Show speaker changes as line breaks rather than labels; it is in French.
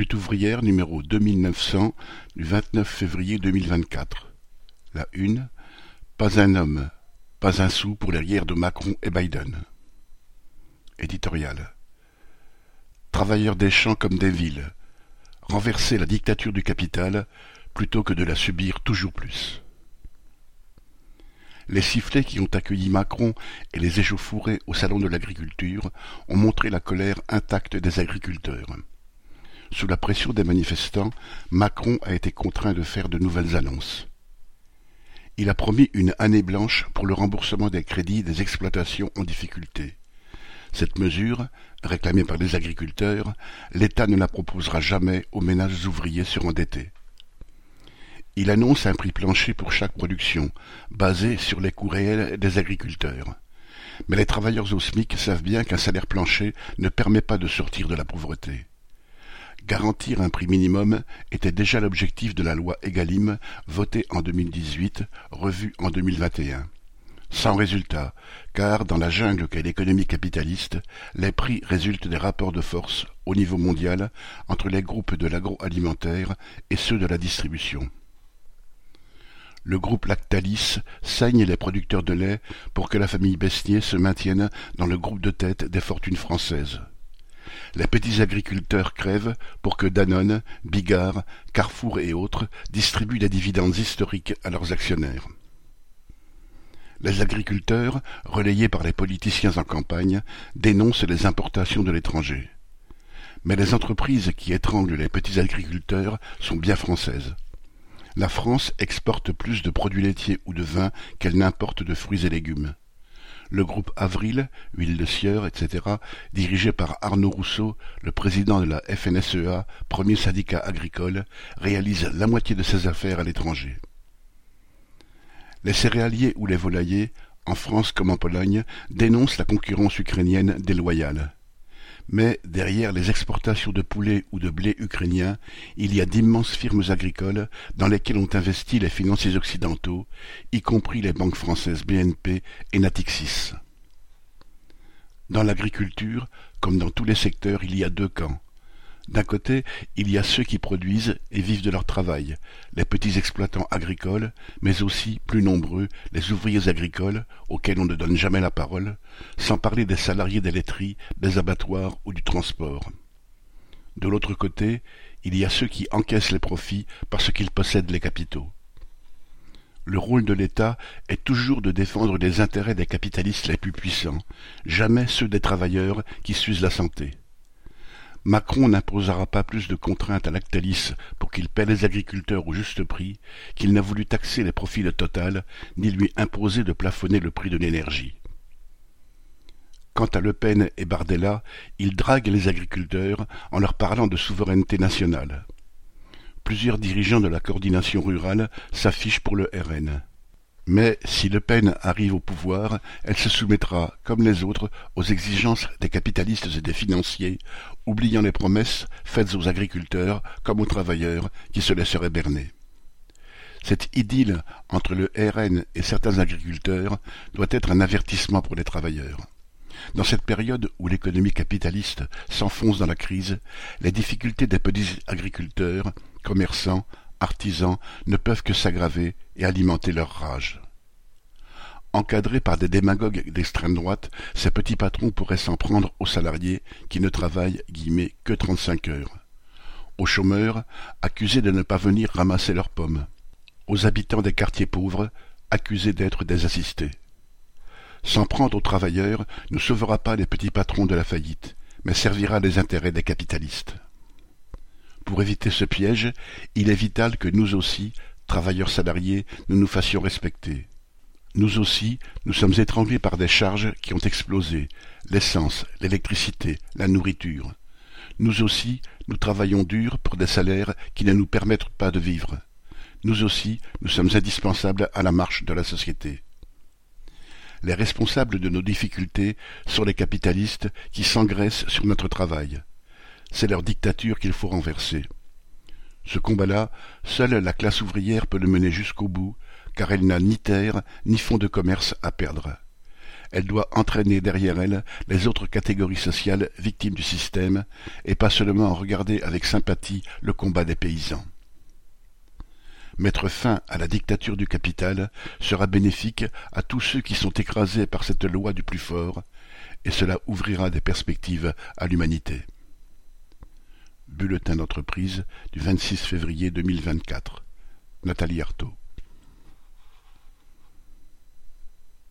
Lutte ouvrière numéro 2900 du 29 février 2024. La une. Pas un homme, pas un sou pour les guerres de Macron et Biden. Éditorial. Travailleurs des champs comme des villes. Renverser la dictature du capital plutôt que de la subir toujours plus. Les sifflets qui ont accueilli Macron et les échauffourées au salon de l'agriculture ont montré la colère intacte des agriculteurs. Sous la pression des manifestants, Macron a été contraint de faire de nouvelles annonces. Il a promis une année blanche pour le remboursement des crédits des exploitations en difficulté. Cette mesure, réclamée par les agriculteurs, l'État ne la proposera jamais aux ménages ouvriers surendettés. Il annonce un prix plancher pour chaque production, basé sur les coûts réels des agriculteurs. Mais les travailleurs au SMIC savent bien qu'un salaire plancher ne permet pas de sortir de la pauvreté. Garantir un prix minimum était déjà l'objectif de la loi Egalim votée en 2018, revue en 2021. Sans résultat, car dans la jungle qu'est l'économie capitaliste, les prix résultent des rapports de force au niveau mondial entre les groupes de l'agroalimentaire et ceux de la distribution le groupe Lactalis saigne les producteurs de lait pour que la famille Besnier se maintienne dans le groupe de tête des fortunes françaises. Les petits agriculteurs crèvent pour que Danone, Bigard, Carrefour et autres distribuent des dividendes historiques à leurs actionnaires. Les agriculteurs, relayés par les politiciens en campagne, dénoncent les importations de l'étranger. Mais les entreprises qui étranglent les petits agriculteurs sont bien françaises. La France exporte plus de produits laitiers ou de vin qu'elle n'importe de fruits et légumes. Le groupe Avril, huile de sieur, etc., dirigé par Arnaud Rousseau, le président de la FNSEA, premier syndicat agricole, réalise la moitié de ses affaires à l'étranger. Les céréaliers ou les volaillers, en France comme en Pologne, dénoncent la concurrence ukrainienne déloyale. Mais derrière les exportations de poulets ou de blé ukrainien, il y a d'immenses firmes agricoles dans lesquelles ont investi les financiers occidentaux, y compris les banques françaises BNP et Natixis. Dans l'agriculture, comme dans tous les secteurs, il y a deux camps. D'un côté, il y a ceux qui produisent et vivent de leur travail, les petits exploitants agricoles, mais aussi, plus nombreux, les ouvriers agricoles, auxquels on ne donne jamais la parole, sans parler des salariés des laiteries, des abattoirs ou du transport. De l'autre côté, il y a ceux qui encaissent les profits parce qu'ils possèdent les capitaux. Le rôle de l'État est toujours de défendre les intérêts des capitalistes les plus puissants, jamais ceux des travailleurs qui s'usent la santé. Macron n'imposera pas plus de contraintes à Lactalis pour qu'il paie les agriculteurs au juste prix qu'il n'a voulu taxer les profits de Total, ni lui imposer de plafonner le prix de l'énergie. Quant à Le Pen et Bardella, ils draguent les agriculteurs en leur parlant de souveraineté nationale. Plusieurs dirigeants de la coordination rurale s'affichent pour le RN. Mais si Le Pen arrive au pouvoir, elle se soumettra, comme les autres, aux exigences des capitalistes et des financiers, oubliant les promesses faites aux agriculteurs comme aux travailleurs qui se laisseraient berner. Cette idylle entre le RN et certains agriculteurs doit être un avertissement pour les travailleurs. Dans cette période où l'économie capitaliste s'enfonce dans la crise, les difficultés des petits agriculteurs, commerçants, artisans ne peuvent que s'aggraver et alimenter leur rage. Encadrés par des démagogues d'extrême droite, ces petits patrons pourraient s'en prendre aux salariés qui ne travaillent guillemets, que trente-cinq heures, aux chômeurs accusés de ne pas venir ramasser leurs pommes, aux habitants des quartiers pauvres accusés d'être des assistés. S'en prendre aux travailleurs ne sauvera pas les petits patrons de la faillite, mais servira les intérêts des capitalistes. Pour éviter ce piège, il est vital que nous aussi, travailleurs salariés, nous nous fassions respecter. Nous aussi, nous sommes étranglés par des charges qui ont explosé, l'essence, l'électricité, la nourriture. Nous aussi, nous travaillons dur pour des salaires qui ne nous permettent pas de vivre. Nous aussi, nous sommes indispensables à la marche de la société. Les responsables de nos difficultés sont les capitalistes qui s'engraissent sur notre travail. C'est leur dictature qu'il faut renverser. Ce combat-là, seule la classe ouvrière peut le mener jusqu'au bout, car elle n'a ni terre, ni fonds de commerce à perdre. elle doit entraîner derrière elle les autres catégories sociales victimes du système, et pas seulement regarder avec sympathie le combat des paysans. Mettre fin à la dictature du capital sera bénéfique à tous ceux qui sont écrasés par cette loi du plus fort, et cela ouvrira des perspectives à l'humanité. Bulletin d'entreprise du 26 février 2024. Nathalie Arthaud.